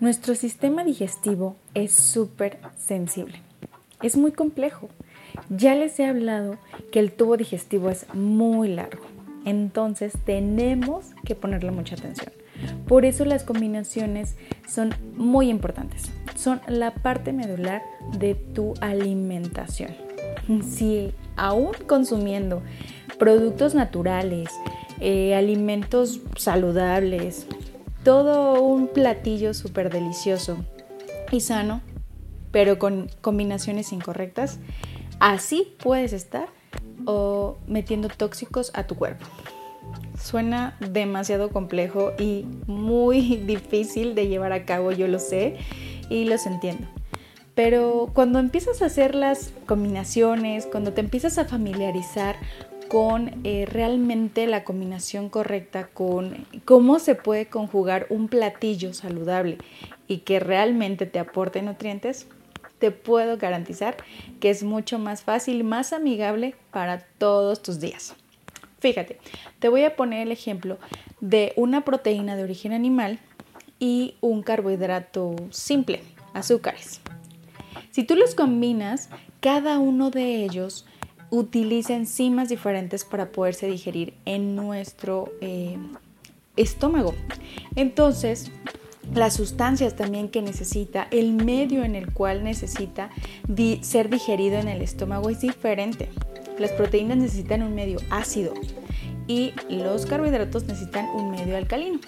Nuestro sistema digestivo es súper sensible. Es muy complejo. Ya les he hablado que el tubo digestivo es muy largo. Entonces tenemos que ponerle mucha atención. Por eso las combinaciones son muy importantes. Son la parte medular de tu alimentación. Si aún consumiendo productos naturales, eh, alimentos saludables, todo un platillo súper delicioso y sano, pero con combinaciones incorrectas, así puedes estar o metiendo tóxicos a tu cuerpo. Suena demasiado complejo y muy difícil de llevar a cabo, yo lo sé y los entiendo. Pero cuando empiezas a hacer las combinaciones, cuando te empiezas a familiarizar con eh, realmente la combinación correcta, con cómo se puede conjugar un platillo saludable y que realmente te aporte nutrientes, te puedo garantizar que es mucho más fácil más amigable para todos tus días. Fíjate, te voy a poner el ejemplo de una proteína de origen animal y un carbohidrato simple, azúcares. Si tú los combinas, cada uno de ellos utiliza enzimas diferentes para poderse digerir en nuestro eh, estómago. Entonces, las sustancias también que necesita, el medio en el cual necesita ser digerido en el estómago es diferente. Las proteínas necesitan un medio ácido y los carbohidratos necesitan un medio alcalino.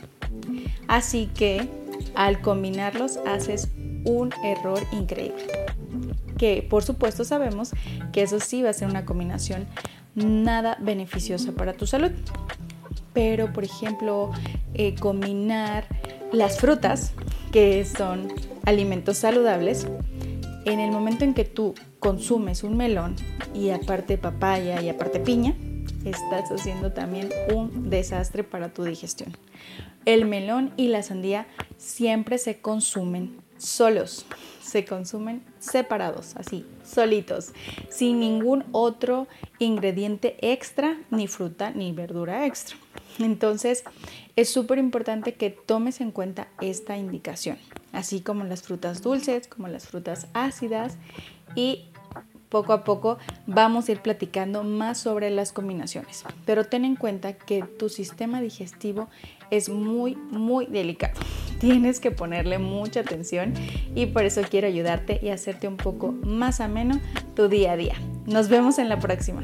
Así que al combinarlos haces un error increíble que por supuesto sabemos que eso sí va a ser una combinación nada beneficiosa para tu salud. Pero, por ejemplo, eh, combinar las frutas, que son alimentos saludables, en el momento en que tú consumes un melón y aparte papaya y aparte piña, estás haciendo también un desastre para tu digestión. El melón y la sandía siempre se consumen solos, se consumen separados, así, solitos, sin ningún otro ingrediente extra, ni fruta, ni verdura extra. Entonces, es súper importante que tomes en cuenta esta indicación, así como las frutas dulces, como las frutas ácidas y poco a poco vamos a ir platicando más sobre las combinaciones. Pero ten en cuenta que tu sistema digestivo es muy, muy delicado. Tienes que ponerle mucha atención y por eso quiero ayudarte y hacerte un poco más ameno tu día a día. Nos vemos en la próxima.